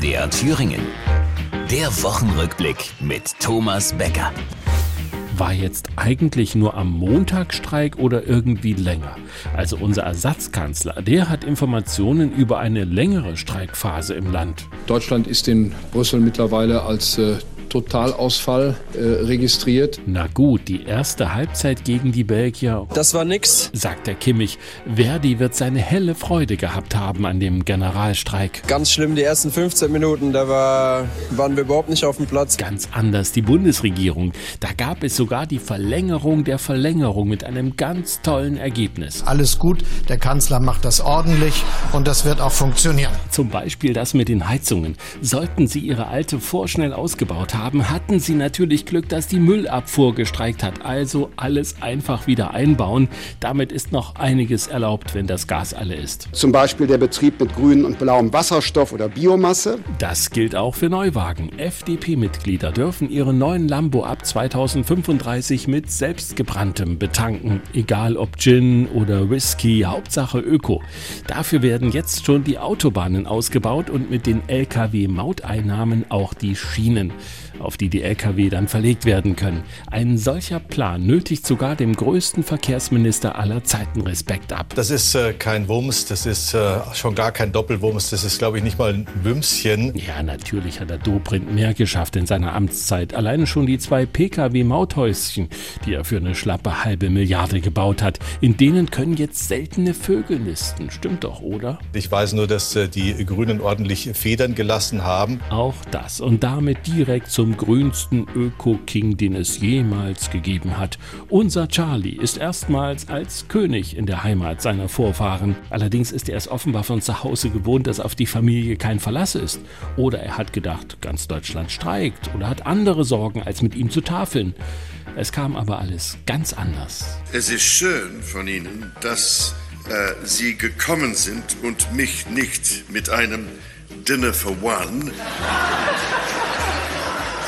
MDR Thüringen. Der Wochenrückblick mit Thomas Becker. War jetzt eigentlich nur am Montag Streik oder irgendwie länger? Also unser Ersatzkanzler, der hat Informationen über eine längere Streikphase im Land. Deutschland ist in Brüssel mittlerweile als äh, Totalausfall äh, registriert. Na gut, die erste Halbzeit gegen die Belgier. Das war nix, sagt der Kimmich. Verdi wird seine helle Freude gehabt haben an dem Generalstreik. Ganz schlimm, die ersten 15 Minuten, da war, waren wir überhaupt nicht auf dem Platz. Ganz anders die Bundesregierung. Da gab es sogar die Verlängerung der Verlängerung mit einem ganz tollen Ergebnis. Alles gut, der Kanzler macht das ordentlich und das wird auch funktionieren. Zum Beispiel das mit den Heizungen. Sollten Sie Ihre alte vorschnell ausgebaut haben, haben, hatten sie natürlich Glück, dass die Müllabfuhr gestreikt hat. Also alles einfach wieder einbauen. Damit ist noch einiges erlaubt, wenn das Gas alle ist. Zum Beispiel der Betrieb mit grünem und blauem Wasserstoff oder Biomasse. Das gilt auch für Neuwagen. FDP-Mitglieder dürfen ihre neuen Lambo ab 2035 mit selbstgebranntem betanken. Egal ob Gin oder Whisky, Hauptsache Öko. Dafür werden jetzt schon die Autobahnen ausgebaut und mit den Lkw-Mauteinnahmen auch die Schienen auf die die Lkw dann verlegt werden können. Ein solcher Plan nötigt sogar dem größten Verkehrsminister aller Zeiten Respekt ab. Das ist äh, kein Wumms, das ist äh, schon gar kein Doppelwumms, das ist, glaube ich, nicht mal ein Wümschen. Ja, natürlich hat der Dobrindt mehr geschafft in seiner Amtszeit. Alleine schon die zwei Pkw-Mauthäuschen, die er für eine schlappe halbe Milliarde gebaut hat. In denen können jetzt seltene Vögel nisten. Stimmt doch, oder? Ich weiß nur, dass äh, die Grünen ordentlich Federn gelassen haben. Auch das und damit direkt zum grünsten Öko-King, den es jemals gegeben hat. Unser Charlie ist erstmals als König in der Heimat seiner Vorfahren. Allerdings ist er es offenbar von zu Hause gewohnt, dass auf die Familie kein Verlass ist. Oder er hat gedacht, ganz Deutschland streikt oder hat andere Sorgen, als mit ihm zu tafeln. Es kam aber alles ganz anders. Es ist schön von Ihnen, dass äh, Sie gekommen sind und mich nicht mit einem Dinner for One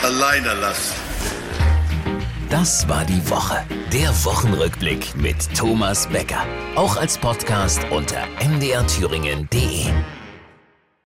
alleine lassen. Das war die Woche. Der Wochenrückblick mit Thomas Becker. Auch als Podcast unter mdrthüringen.de.